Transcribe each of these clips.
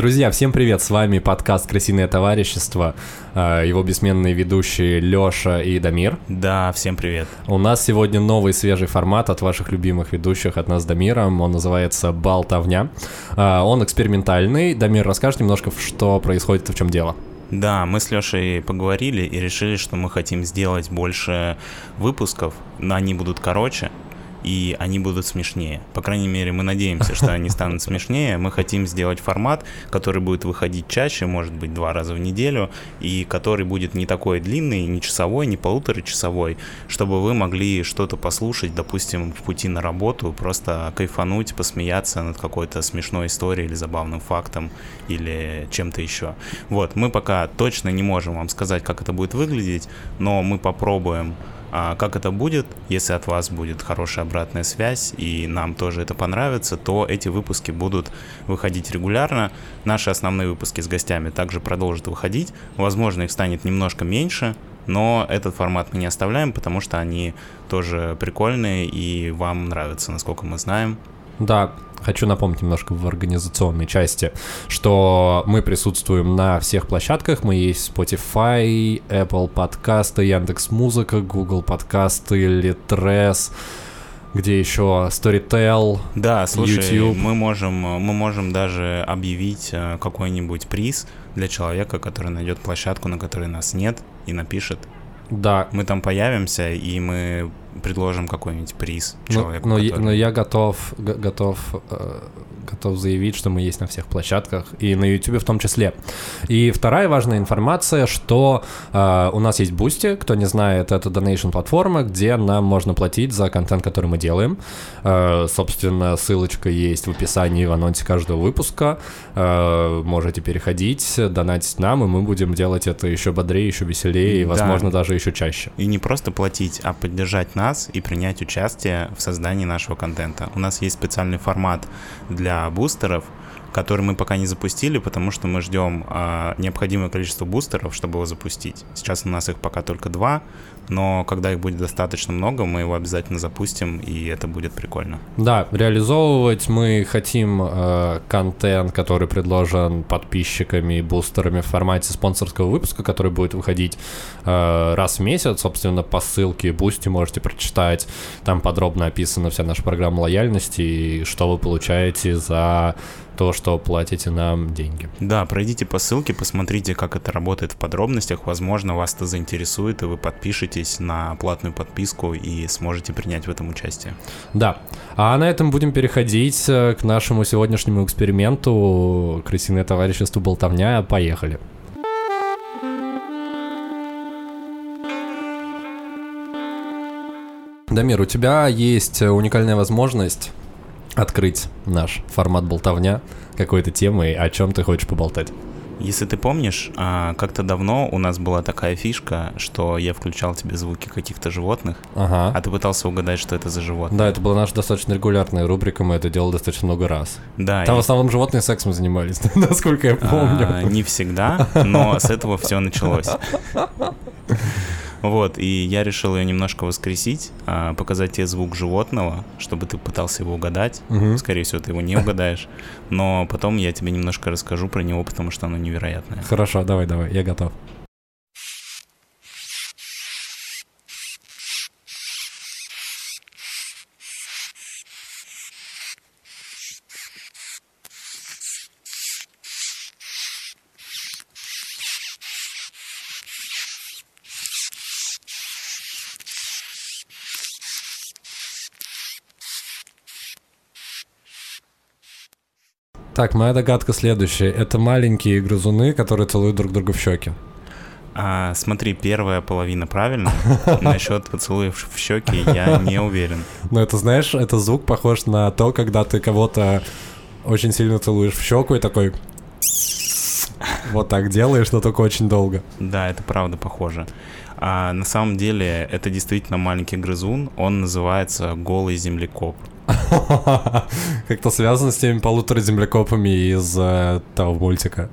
Друзья, всем привет! С вами подкаст «Крысиное товарищество». А, его бессменные ведущие Лёша и Дамир. Да, всем привет. У нас сегодня новый свежий формат от ваших любимых ведущих, от нас с Дамиром. Он называется «Болтовня». А, он экспериментальный. Дамир, расскажешь немножко, что происходит и в чем дело? Да, мы с Лешей поговорили и решили, что мы хотим сделать больше выпусков, но они будут короче, и они будут смешнее. По крайней мере, мы надеемся, что они станут смешнее. Мы хотим сделать формат, который будет выходить чаще, может быть, два раза в неделю, и который будет не такой длинный, не часовой, не полуторачасовой, чтобы вы могли что-то послушать, допустим, в пути на работу, просто кайфануть, посмеяться над какой-то смешной историей или забавным фактом, или чем-то еще. Вот, мы пока точно не можем вам сказать, как это будет выглядеть, но мы попробуем а как это будет, если от вас будет хорошая обратная связь и нам тоже это понравится, то эти выпуски будут выходить регулярно. Наши основные выпуски с гостями также продолжат выходить. Возможно, их станет немножко меньше, но этот формат мы не оставляем, потому что они тоже прикольные и вам нравятся, насколько мы знаем. Да, хочу напомнить немножко в организационной части, что мы присутствуем на всех площадках. Мы есть Spotify, Apple подкасты, Яндекс Музыка, Google подкасты, Litres, где еще Storytel, да, слушай, YouTube. Мы можем, мы можем даже объявить э, какой-нибудь приз для человека, который найдет площадку, на которой нас нет, и напишет. Да. Мы там появимся, и мы предложим какой-нибудь приз человеку. Но, но, который... но я готов, готов, э, готов заявить, что мы есть на всех площадках и на YouTube в том числе. И вторая важная информация, что э, у нас есть Boosty, кто не знает, это donation платформа, где нам можно платить за контент, который мы делаем. Э, собственно, ссылочка есть в описании в анонсе каждого выпуска. Э, можете переходить, донатить нам, и мы будем делать это еще бодрее, еще веселее, и, возможно, да. даже еще чаще. И не просто платить, а поддержать нас и принять участие в создании нашего контента. У нас есть специальный формат для бустеров, который мы пока не запустили, потому что мы ждем э, необходимое количество бустеров, чтобы его запустить. Сейчас у нас их пока только два, но когда их будет достаточно много, мы его обязательно запустим, и это будет прикольно. Да, реализовывать мы хотим э, контент, который предложен подписчиками и бустерами в формате спонсорского выпуска, который будет выходить э, раз в месяц. Собственно, по ссылке Boosty можете прочитать. Там подробно описана вся наша программа лояльности и что вы получаете за то, что платите нам деньги. Да, пройдите по ссылке, посмотрите, как это работает в подробностях. Возможно, вас это заинтересует, и вы подпишетесь на платную подписку и сможете принять в этом участие. Да. А на этом будем переходить э, к нашему сегодняшнему эксперименту. Крысиное товарищество Болтовня. Поехали. Дамир, у тебя есть уникальная возможность открыть наш формат болтовня какой-то темы, о чем ты хочешь поболтать. Если ты помнишь, а, как-то давно у нас была такая фишка, что я включал тебе звуки каких-то животных, ага. а ты пытался угадать, что это за животное. Да, это была наша достаточно регулярная рубрика, мы это делали достаточно много раз. Да. Там и... в основном животные сексом занимались, насколько я помню. А, не всегда, но с этого все началось. Вот, и я решил ее немножко воскресить, а, показать тебе звук животного, чтобы ты пытался его угадать. Угу. Скорее всего, ты его не угадаешь. Но потом я тебе немножко расскажу про него, потому что оно невероятное. Хорошо, давай, давай, я готов. Так, моя догадка следующая. Это маленькие грызуны, которые целуют друг друга в щеки. А, смотри, первая половина правильно. Насчет поцелуев в щеки я не уверен. Но это, знаешь, это звук похож на то, когда ты кого-то очень сильно целуешь в щеку и такой вот так делаешь, но только очень долго. Да, это правда похоже. А на самом деле это действительно маленький грызун. Он называется голый землекоп. Как-то связано с теми полутора землекопами из э, того мультика.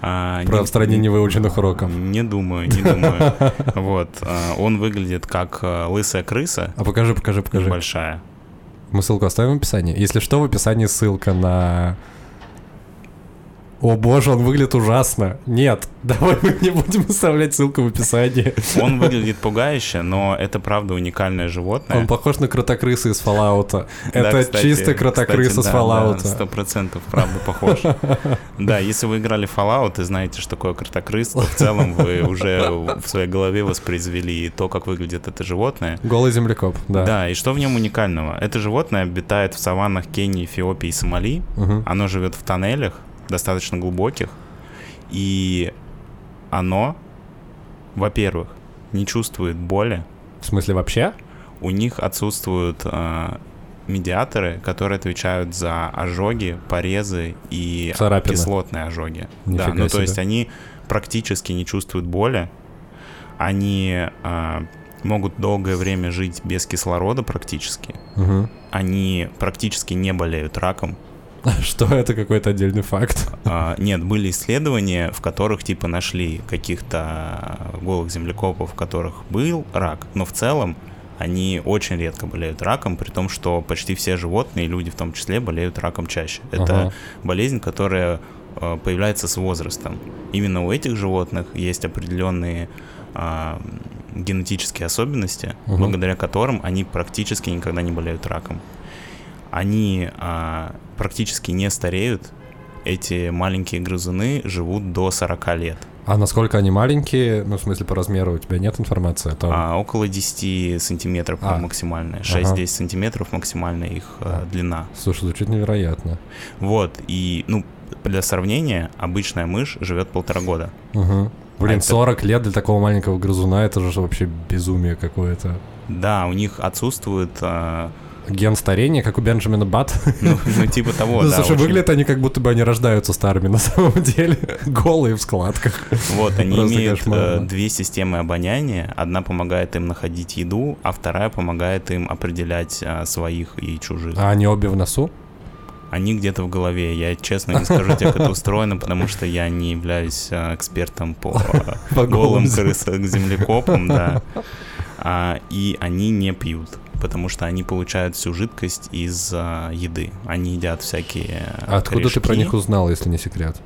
А, Про не, невыученных уроков. Не думаю, не думаю. Вот. А, он выглядит как э, лысая крыса. А покажи, покажи, покажи. Большая. Мы ссылку оставим в описании. Если что, в описании ссылка на О боже, он выглядит ужасно. Нет, давай мы не будем оставлять ссылку в описании. Он выглядит пугающе, но это правда уникальное животное. Он похож на кротокрысы из Fallout. Это Да, кстати, чисто кротокрыс из кстати, да, Fallout. Сто процентов, правда, похож. Да, если вы играли в Fallout и знаете, что такое кротокрыс, то в целом вы уже в своей голове воспроизвели то, как выглядит это животное. Голый землекоп, да. Да, и что в нем уникального? Это животное обитает в саваннах Кении, Эфиопии и Сомали. Оно живет в тоннелях, достаточно глубоких. И оно, во-первых, не чувствует боли. В смысле вообще? У них отсутствуют э, медиаторы, которые отвечают за ожоги, порезы и Царапины. кислотные ожоги. Нифига да, ну то себе. есть они практически не чувствуют боли. Они э, могут долгое время жить без кислорода практически. Мгм. Они практически не болеют раком. Что это какой-то отдельный факт? А, Нет, были исследования, в которых типа нашли каких-то голых землекопов, в которых был рак, но в целом они очень редко болеют раком, при том, что почти все животные, люди в том числе, болеют раком чаще. Это Ага. болезнь, которая э, появляется с возрастом. Именно у этих животных есть определенные а, генетические особенности, Мгм. благодаря которым они практически никогда не болеют раком. Они а, практически не стареют. Эти маленькие грызуны живут до 40 лет. А насколько они маленькие, ну, в смысле, по размеру у тебя нет информации о том? А, около 10 сантиметров А. максимальная. Ага. 6-10 сантиметров максимальная их А. длина. Слушай, звучит невероятно. Вот, и, ну, для сравнения, обычная мышь живет полтора года. Угу. Блин, это- 40 лет для такого маленького грызуна, это же вообще безумие какое-то. Да, у них отсутствует, э, Ген старения, как у Бенджамина Бат. ну, ну, типа того, Ну, да. слушай, очень- выглядят они как будто бы они рождаются старыми на самом деле. Голые в складках. Вот, они Просто имеют кошмарно. э, две системы обоняния. Одна помогает им находить еду, а вторая помогает им определять э, своих и чужих. А они обе в носу? Они где-то в голове. Я честно не скажу тебе, как это устроено, потому что я не являюсь э, экспертом по, По голым крысам, землекопам, да. А, и они не пьют, потому что они получают всю жидкость из а, еды. Они едят всякие А Откуда ты про корешки. них узнал, если не секрет?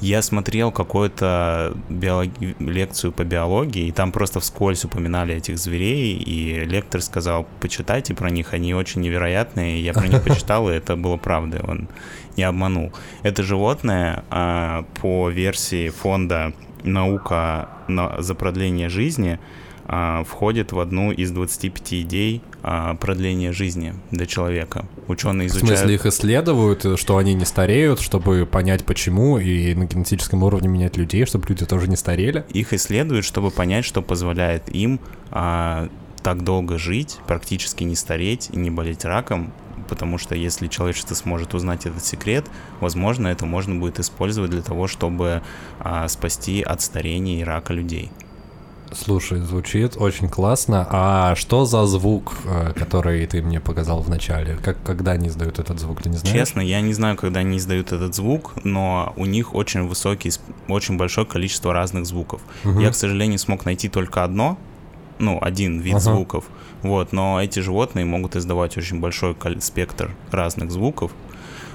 Я смотрел какую-то биологи- лекцию по биологии, и там просто вскользь упоминали этих зверей, и лектор сказал, почитайте про них, они очень невероятные. Я про них почитал, и это было правдой, он не обманул. Это животное а, по версии фонда «Наука на- за продление жизни» а, входит в одну из 25 идей а, продления жизни для человека. Ученые В изучают... смысле, их исследуют, что они не стареют, чтобы понять почему, и на генетическом уровне менять людей, чтобы люди тоже не старели? Их исследуют, чтобы понять, что позволяет им а, так долго жить, практически не стареть и не болеть раком, потому что если человечество сможет узнать этот секрет, возможно, это можно будет использовать для того, чтобы а, спасти от старения и рака людей. Слушай, звучит очень классно. А что за звук, э, который ты мне показал в начале? Как, когда они издают этот звук, ты не знаешь? Честно, я не знаю, когда они издают этот звук, но у них очень высокий, очень большое количество разных звуков. Мгм. Я, к сожалению, смог найти только одно, ну, один вид Ага. звуков. Вот, но эти животные могут издавать очень большой спектр разных звуков.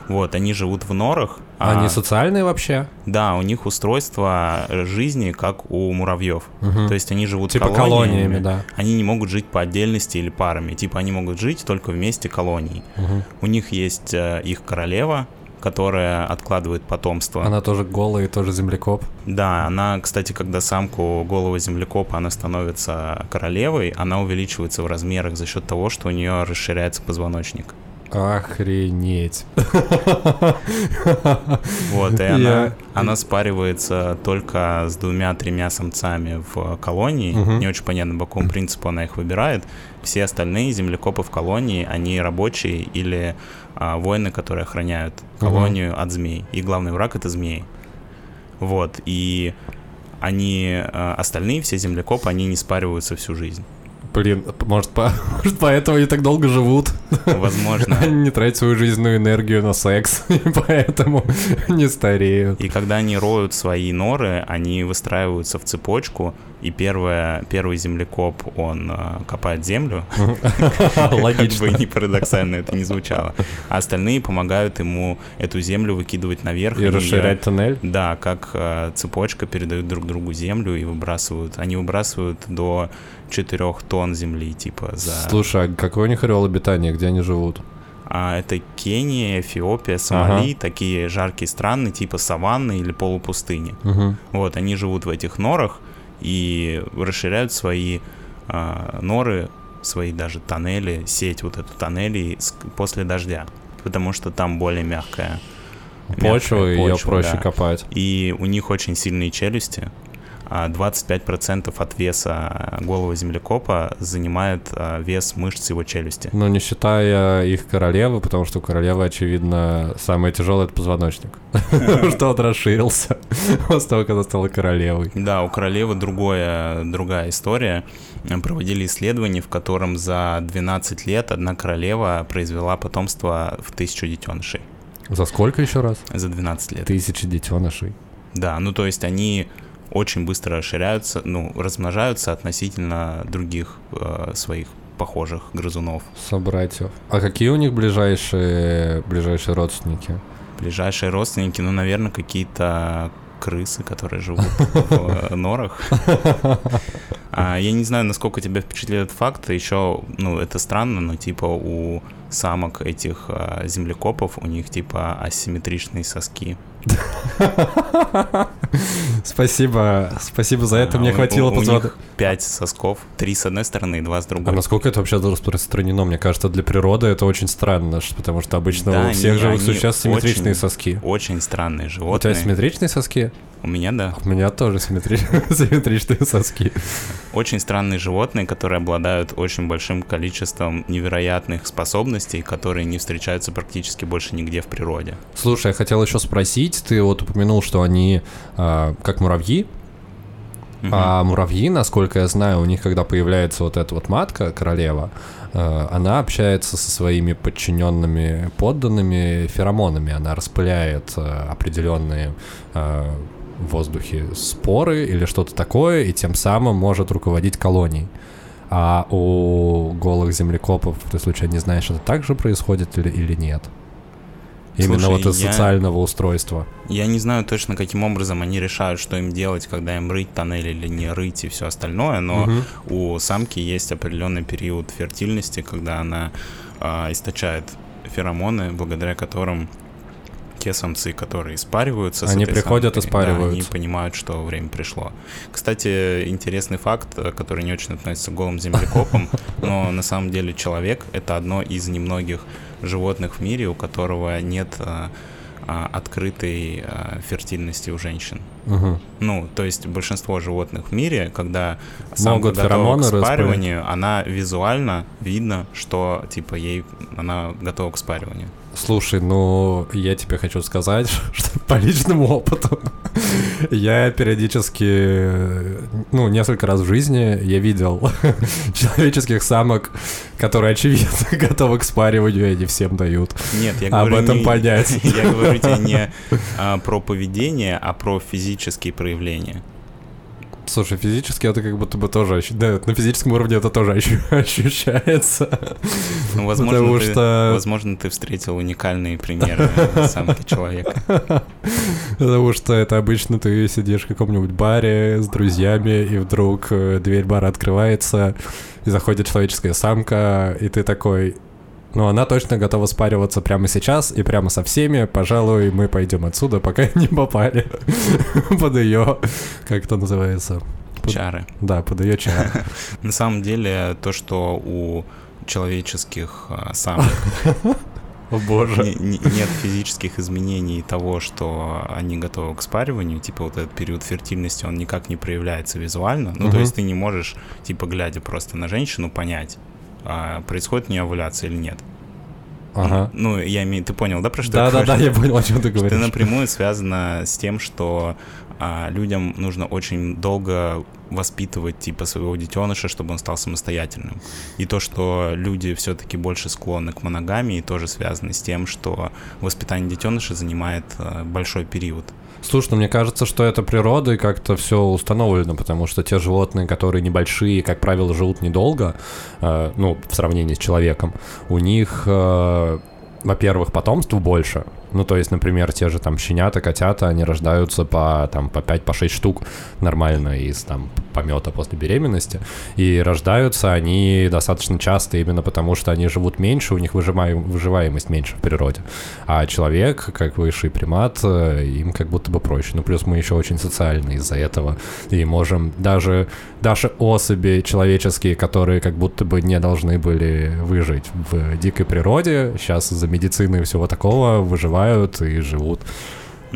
Вот, они живут в норах. А Они социальные вообще? Да, у них устройство жизни как у муравьев. Мгм. То есть они живут Типа колониями. колониями, да. Они не могут жить по отдельности или парами. Типа они могут жить только вместе колоний. Мгм. У них есть э, их королева, которая откладывает потомство. Она тоже голая и тоже землекоп. Да, она, кстати, когда самку голого землекопа, она становится королевой, она увеличивается в размерах за счет того, что у нее расширяется позвоночник. Охренеть. Вот, и Я- она, она спаривается только с двумя-тремя самцами в колонии. Мгм. Не очень понятно, по какому принципу она их выбирает. Все остальные землекопы в колонии, они рабочие или а, воины, которые охраняют колонию от змей. И главный враг — это змеи. Вот, и они, а, остальные все землекопы, они не спариваются всю жизнь. Блин, может, по... может поэтому они так долго живут? Возможно. Они не тратят свою жизненную энергию на секс, и поэтому не стареют. И когда они роют свои норы, они выстраиваются в цепочку, и первое, первый землекоп, он э, копает землю. Логично. Как бы не парадоксально это не звучало. А остальные помогают ему эту землю выкидывать наверх. И расширять тоннель? Да, как э, цепочка передают друг другу землю и выбрасывают. Они выбрасывают до 4 тонн земли, типа, за... Слушай, а какой у них ореол обитания, где они живут? А это Кения, Эфиопия, Сомали, такие жаркие страны, типа саванны или полупустыни. Мгм. Вот, они живут в этих норах и расширяют свои а, норы, свои даже тоннели, сеть вот эту тоннелей после дождя, потому что там более мягкая. Почву, мягкая ее почва, проще да. копать. И у них очень сильные челюсти. А 25% от веса головы землекопа занимает а, вес мышц его челюсти. Ну, не считая их королевы, потому что у королевы, очевидно, самое тяжелое — это позвоночник. Потому что он расширился после того, когда стала королевой. Да, у королевы другое, другая история. Проводили исследование, в котором за 12 лет одна королева произвела потомство в тысячу детенышей. За сколько еще раз? За 12 лет. Тысячи детенышей. Да, ну то есть они очень быстро расширяются, ну, размножаются относительно других э, своих похожих грызунов. Собратьев. А какие у них ближайшие, ближайшие родственники? Ближайшие родственники, ну, наверное, какие-то крысы, которые живут в э, норах. А, я не знаю, насколько тебя впечатлил этот факт. Еще, ну, это странно, но типа у самок этих а, землекопов у них типа асимметричные соски. Спасибо, спасибо за это. А, Мне хватило них пять сосков, три с одной стороны и два с А другой. насколько это вообще распространено? Мне кажется, для природы это очень странно, потому что обычно у всех живых существ симметричные соски. Очень странные У тебя животные. симметричные соски? У меня, да. У меня тоже симметри- симметричные соски. Очень странные животные, которые обладают очень большим количеством невероятных способностей, которые не встречаются практически больше нигде в природе. Слушай, я хотел еще спросить, ты вот упомянул, что они а, как муравьи, а муравьи, насколько я знаю, у них, когда появляется вот эта вот матка, королева, а, она общается со своими подчиненными подданными феромонами, она распыляет а, определенные в воздухе споры или что-то такое, и тем самым может руководить колонией. А у голых землекопов, ты случайно не знаешь, это так же происходит или, или нет? Именно Слушай, вот из я- социального устройства. Я не знаю точно, каким образом они решают, что им делать, когда им рыть тоннель или не рыть и все остальное, но Мгм. у самки есть определенный период фертильности, когда она а, источает феромоны, благодаря которым те самцы, которые спариваются, с Они приходят и самкой, да, они понимают, что время пришло. Кстати, интересный факт, э, который не очень относится к голым землекопам, но на самом деле человек — это одно из немногих животных в мире, у которого нет а, а, открытой а, фертильности у женщин. Мгм. Ну, то есть большинство животных в мире, когда самка готова к спариванию, она визуально видно, что типа ей она готова к спариванию. Слушай, ну, я тебе хочу сказать, что по личному опыту я периодически, ну, несколько раз в жизни я видел человеческих самок, которые, очевидно, готовы к спариванию, и они всем дают. Нет, я Об говорю этом не- понять. Я говорю тебе не а, про поведение, а про физические проявления. Слушай, физически это как будто бы тоже, да, на физическом уровне это тоже ощу- ощущается. Ну, возможно, Потому ты, что- возможно, ты встретил уникальные примеры самки человека. Потому что это обычно ты сидишь в каком-нибудь баре с друзьями, и вдруг э, дверь бара открывается, и заходит человеческая самка, и ты такой... Ну, она точно готова спариваться прямо сейчас и прямо со всеми. Пожалуй, мы пойдем отсюда, пока не попали под ее... Как это называется? Под- Чары. Да, под ее чар. На самом деле, то, что у человеческих а, самок О боже. не- не- нет физических изменений того, что они готовы к спариванию, типа вот этот период фертильности, он никак не проявляется визуально. Ну, то есть ты не можешь, типа, глядя просто на женщину, понять, а, происходит у нее овуляция или нет. Ага. Ну, я имею... Ты понял, да, про что я Да-да-да, говорю? я понял, о чем ты говоришь. напрямую связано с тем, что а людям нужно очень долго воспитывать типа своего детеныша, чтобы он стал самостоятельным. И то, что люди все-таки больше склонны к моногамии, тоже связано с тем, что воспитание детеныша занимает э, большой период. Слушай, ну мне кажется, что это природой как-то все установлено, потому что те животные, которые небольшие, как правило, живут недолго, э, ну, в сравнении с человеком, у них, э, во-первых, потомства больше, ну, то есть, например, те же там щенята, котята, они рождаются по, там, по 5, по 6 штук нормально из там помета после беременности. И рождаются они достаточно часто именно потому, что они живут меньше, у них выживаем, выживаемость меньше в природе. А человек, как высший примат, э, им как будто бы проще. Ну, плюс мы еще очень социальны из-за этого. И можем даже, даже особи человеческие, которые как будто бы не должны были выжить в дикой природе, сейчас из-за медицины и всего такого выживают выживают и живут.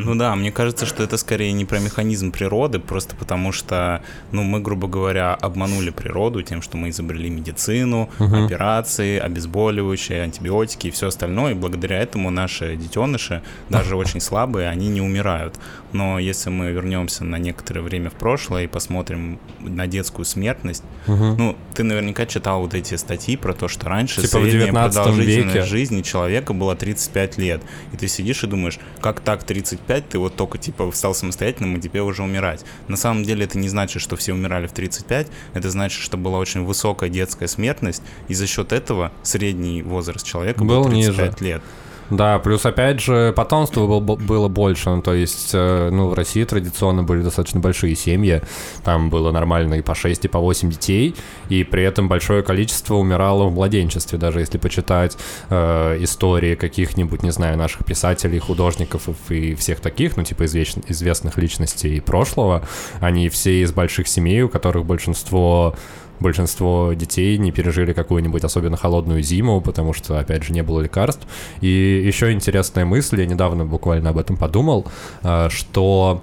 Ну да, мне кажется, что это скорее не про механизм природы, просто потому что, ну, мы, грубо говоря, обманули природу тем, что мы изобрели медицину, угу. операции, обезболивающие, антибиотики и все остальное, и благодаря этому наши детеныши, даже очень слабые, они не умирают. Но если мы вернемся на некоторое время в прошлое и посмотрим на детскую смертность, угу. ну, ты наверняка читал вот эти статьи про то, что раньше типа средняя продолжительность веке. жизни человека была 35 лет. И ты сидишь и думаешь, как так 35, ты вот только типа стал самостоятельным, и тебе уже умирать. На самом деле это не значит, что все умирали в 35, это значит, что была очень высокая детская смертность, и за счет этого средний возраст человека был, был 35 ниже. лет. Да, плюс опять же потомство было, было больше, ну, то есть, э, ну, в России традиционно были достаточно большие семьи, там было нормально и по 6, и по 8 детей, и при этом большое количество умирало в младенчестве, даже если почитать э, истории каких-нибудь, не знаю, наших писателей, художников и всех таких, ну, типа извеч- известных личностей прошлого, они все из больших семей, у которых большинство большинство детей не пережили какую-нибудь особенно холодную зиму, потому что, опять же, не было лекарств. И еще интересная мысль, я недавно буквально об этом подумал, а, что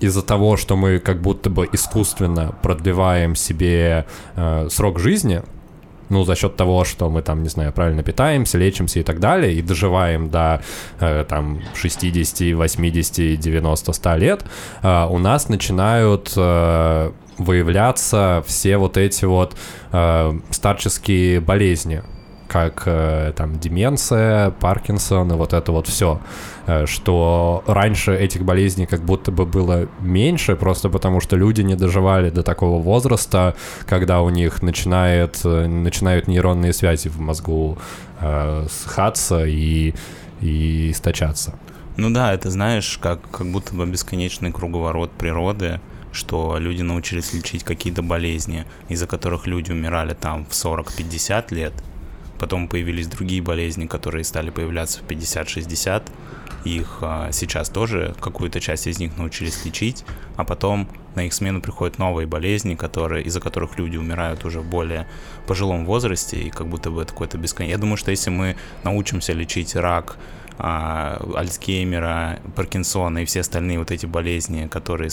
из-за того, что мы как будто бы искусственно продлеваем себе э, срок жизни, ну, за счет того, что мы там, не знаю, правильно питаемся, лечимся и так далее, и доживаем до э, там 60, 80, 90, 100 лет, э, у нас начинают э, выявляться все вот эти вот э, старческие болезни, как э, там деменция, Паркинсон и вот это вот все, э, что раньше этих болезней как будто бы было меньше, просто потому что люди не доживали до такого возраста, когда у них начинает, э, начинают нейронные связи в мозгу э, схаться и, и источаться. Ну да, это знаешь, как, как будто бы бесконечный круговорот природы, что люди научились лечить какие-то болезни, из-за которых люди умирали там в 40-50 лет, потом появились другие болезни, которые стали появляться в 50-60, их а, сейчас тоже, какую-то часть из них научились лечить, а потом на их смену приходят новые болезни, которые, из-за которых люди умирают уже в более пожилом возрасте, и как будто бы это какой-то бесконечный... Я думаю, что если мы научимся лечить рак, а, Альцгеймера, Паркинсона и все остальные вот эти болезни, которые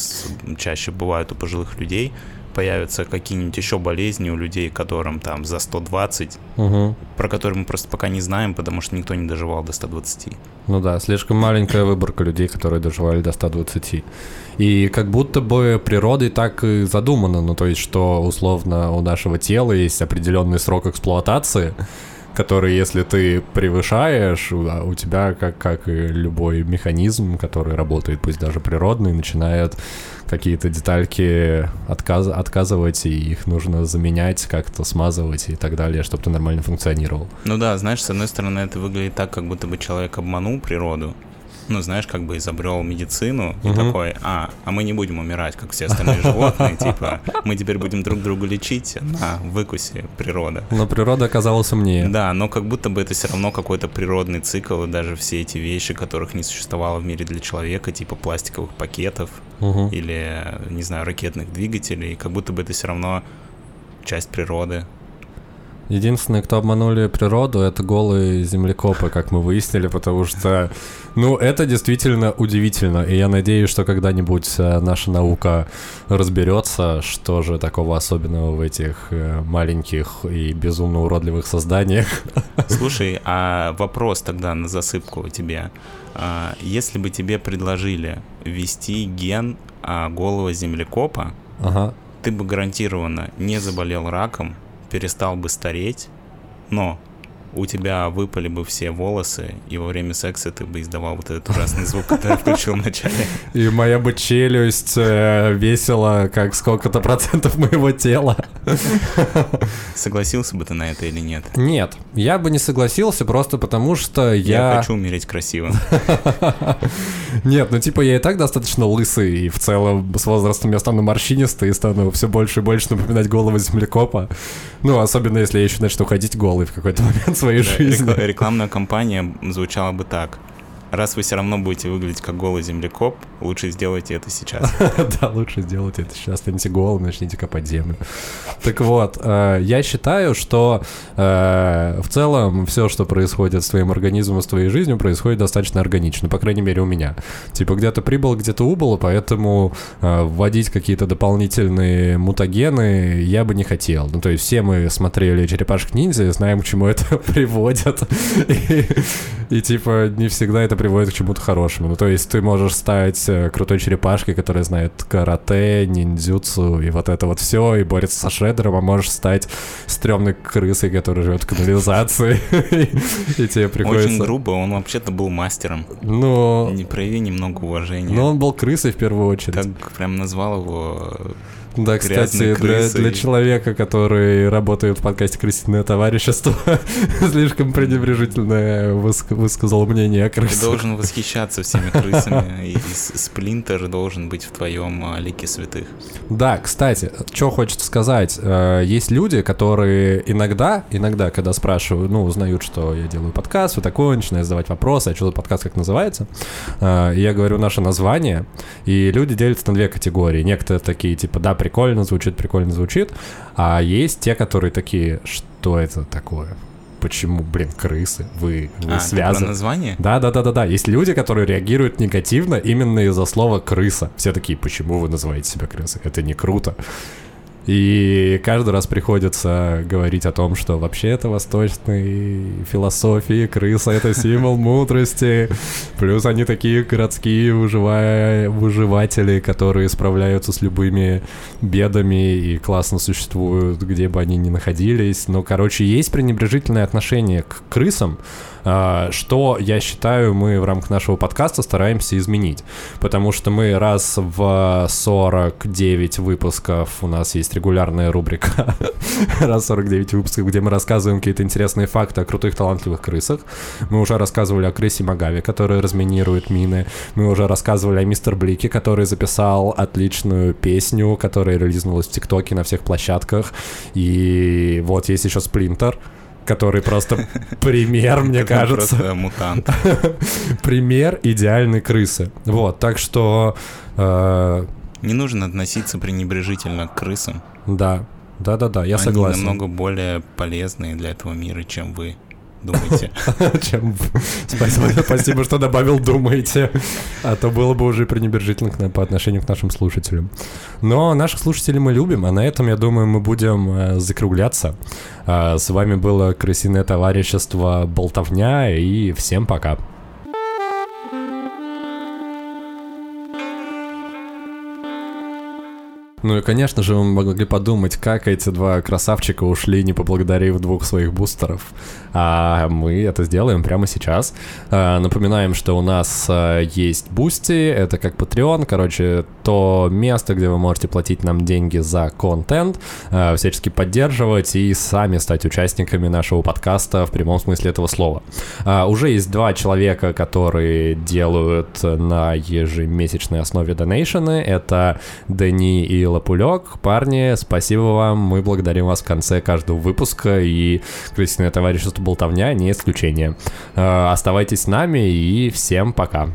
чаще бывают у пожилых людей, появятся какие-нибудь еще болезни у людей, которым там за 120, угу. про которые мы просто пока не знаем, потому что никто не доживал до 120. Ну да, слишком маленькая выборка людей, которые доживали до 120. И как будто бы природой так и задумано, ну то есть, что условно у нашего тела есть определенный срок эксплуатации, который, если ты превышаешь, у тебя, как, как и любой механизм, который работает, пусть даже природный, начинает какие-то детальки отказ, отказывать, и их нужно заменять, как-то смазывать и так далее, чтобы ты нормально функционировал. Ну да, знаешь, с одной стороны, это выглядит так, как будто бы человек обманул природу, ну, знаешь, как бы изобрел медицину и такой, а, а мы не будем умирать, как все остальные животные, типа, мы теперь будем друг друга лечить на выкусе природа. Но природа оказалась умнее. Да, но как будто бы это все равно какой-то природный цикл, и даже все эти вещи, которых не существовало в мире для человека, типа пластиковых пакетов угу. или, не знаю, ракетных двигателей, как будто бы это все равно часть природы, Единственные, кто обманули природу, это голые землекопы, как мы выяснили, потому что, ну, это действительно удивительно. И я надеюсь, что когда-нибудь э, наша наука разберется, что же такого особенного в этих э, маленьких и безумно уродливых созданиях. Слушай, а вопрос тогда на засыпку тебе. А, если бы тебе предложили ввести ген а голого землекопа, Ага. ты бы гарантированно не заболел раком, перестал бы стареть, но у тебя выпали бы все волосы, и во время секса ты бы издавал вот этот ужасный звук, который я включил в начале. И моя бы челюсть э, весила как сколько-то процентов моего тела. Согласился бы ты на это или нет? Нет, я бы не согласился просто потому, что Я я... хочу умереть красиво. Нет, ну типа я и так достаточно лысый, и в целом с возрастом я стану морщинистый и стану все больше и больше напоминать голову землекопа. Ну, особенно если я еще начну ходить голый в какой-то момент своей Да, жизни. рекла- Рекламная кампания звучала бы так. Раз вы все равно будете выглядеть как голый землекоп, лучше сделайте это сейчас. Да, лучше сделать это сейчас. Станете голым, начните копать землю. Так вот, э, я считаю, что э, в целом все, что происходит с твоим организмом, с твоей жизнью, происходит достаточно органично, по крайней мере у меня. Типа где-то прибыл, где-то убыл, поэтому э, вводить какие-то дополнительные мутагены я бы не хотел. Ну, то есть все мы смотрели «Черепашек ниндзя» и знаем, к чему это приводит. И, типа не всегда это приводит к чему-то хорошему. Ну, то есть ты можешь стать э, крутой черепашкой, которая знает карате, ниндзюцу и вот это вот все, и борется со Шреддером, а можешь стать стрёмной крысой, которая живет в канализации. И тебе Очень приходится... грубо, он вообще-то был мастером. Ну, Не прояви немного уважения. но он был крысой в первую очередь. Так прям назвал его Да, кстати, для, для человека, который работает в подкасте «Крысиное товарищество», слишком пренебрежительное выск- высказал мнение о Ты крысах. должен восхищаться всеми крысами, и Сплинтер должен быть в твоем а, лике святых. Да, кстати, что хочется сказать. э, Есть люди, которые иногда, иногда, когда спрашиваю, ну, узнают, что я делаю подкаст, все такое, начинаю задавать вопросы, а что за подкаст, как называется. Э, Я говорю наше название, и люди делятся на две категории. Некоторые такие, типа, да, прикольно звучит, прикольно звучит, а есть те, которые такие, что это такое? Почему, блин, крысы? Вы, вы А, связаны? название? Да, да, да, да, да. Есть люди, которые реагируют негативно именно из-за слова крыса. Все такие, почему вы называете себя крысой? Это не круто. И каждый раз приходится говорить о том, что вообще это восточной философии, крыса — это символ мудрости. Плюс они такие городские выживая... выживатели, которые справляются с любыми бедами и классно существуют, где бы они ни находились. Но, короче, есть пренебрежительное отношение к крысам, а, что, я считаю, мы в рамках нашего подкаста стараемся изменить. Потому что мы раз в 49 выпусков, у нас есть регулярная рубрика, раз в 49 выпусков, где мы рассказываем какие-то интересные факты о крутых, талантливых крысах. Мы уже рассказывали о крысе Магаве, которая разминирует мины. Мы уже рассказывали о Мистер Блике, который записал отличную песню, которая релизнулась в ТикТоке на всех площадках. И вот есть еще Сплинтер, который просто пример, мне кажется. Просто мутант. Пример идеальной крысы. Вот, так что... Не нужно относиться пренебрежительно к крысам. да, да-да-да, я Они согласен. намного более полезные для этого мира, чем вы думаете. Чем... Спасибо, спасибо, что добавил «думаете». А то было бы уже пренебрежительно к нам по отношению к нашим слушателям. Но наших слушателей мы любим, а на этом, я думаю, мы будем э, закругляться. А, С вами было «Крысиное товарищество Болтовня», и всем пока. Ну и, конечно же, вы могли подумать, как эти два красавчика ушли, не поблагодарив двух своих бустеров. А мы это сделаем прямо сейчас. А, напоминаем, что у нас а, есть Boosty, это как Patreon, короче, то место, где вы можете платить нам деньги за контент, а, всячески поддерживать и сами стать участниками нашего подкаста в прямом смысле этого слова. Уже есть два человека, которые делают на ежемесячной основе donation ы. Это Дани и Лапулек. Парни, спасибо вам. Мы благодарим вас в конце каждого выпуска. И крысиное товарищество Болтовня не исключение. А, Оставайтесь с нами и всем пока.